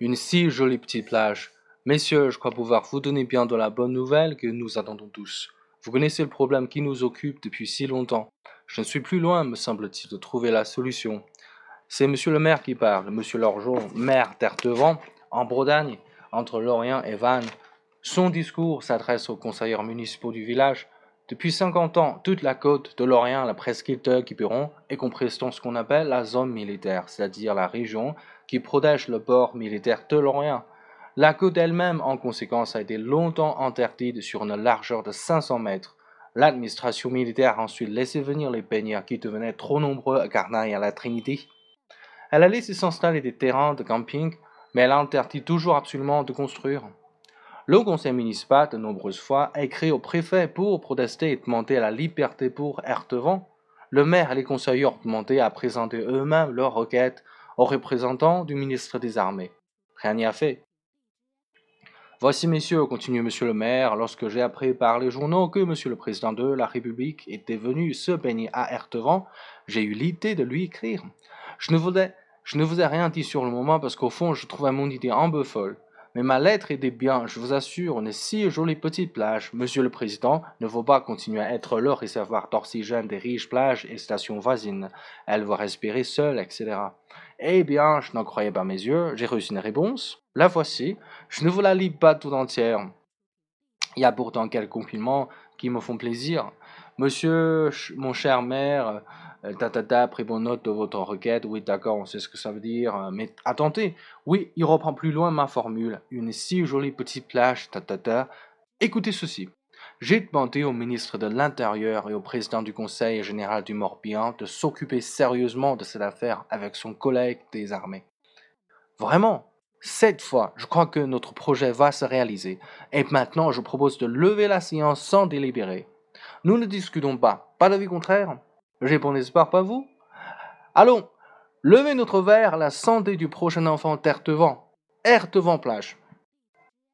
Une si jolie petite plage. Messieurs, je crois pouvoir vous donner bien de la bonne nouvelle que nous attendons tous. Vous connaissez le problème qui nous occupe depuis si longtemps. Je ne suis plus loin, me semble-t-il, de trouver la solution. C'est monsieur le maire qui parle, monsieur Lorgeon, maire d'Ertevant, en Bretagne, entre Lorient et Vannes. Son discours s'adresse aux conseillers municipaux du village. Depuis 50 ans, toute la côte de Lorient, la presqu'île de Quiberon, est comprise dans ce qu'on appelle la zone militaire, c'est-à-dire la région qui protège le port militaire de Lorient. La côte elle-même, en conséquence, a été longtemps interdite sur une largeur de 500 mètres. L'administration militaire a ensuite laissé venir les baigneurs qui devenaient trop nombreux à Carnaille et à la Trinité. Elle a laissé s'installer des terrains de camping, mais elle a interdit toujours absolument de construire. Le conseil municipal, de nombreuses fois, a écrit au préfet pour protester et demander la liberté pour Ertevant. Le maire et les conseillers ont demandé à présenter eux-mêmes leurs requêtes aux représentants du ministre des Armées. Rien n'y a fait. Voici, messieurs, continue monsieur le maire, lorsque j'ai appris par les journaux que monsieur le président de la République était venu se baigner à Ertevant, j'ai eu l'idée de lui écrire. Je ne, je ne vous ai rien dit sur le moment parce qu'au fond, je trouvais mon idée un peu folle. Mais ma lettre était bien, je vous assure, une si jolie petite plage. Monsieur le Président ne veut pas continuer à être le réservoir d'oxygène des riches plages et stations voisines. Elle va respirer seule, etc. Eh bien, je n'en croyais pas mes yeux, j'ai reçu une réponse. La voici, je ne vous la lis pas tout entière. Il y a pourtant quelques compliments qui me font plaisir. Monsieur, mon cher maire, euh, ta pris bonne note de votre requête. Oui, d'accord, on sait ce que ça veut dire. Euh, mais attendez, oui, il reprend plus loin ma formule. Une si jolie petite plage, ta Écoutez ceci. J'ai demandé au ministre de l'Intérieur et au président du Conseil général du Morbihan de s'occuper sérieusement de cette affaire avec son collègue des armées. Vraiment, cette fois, je crois que notre projet va se réaliser. Et maintenant, je propose de lever la séance sans délibérer. Nous ne discutons pas. Pas d'avis contraire? Réponds espoir, pas vous? Allons, levez notre verre à la santé du prochain enfant Tertevant. Ertevant plage.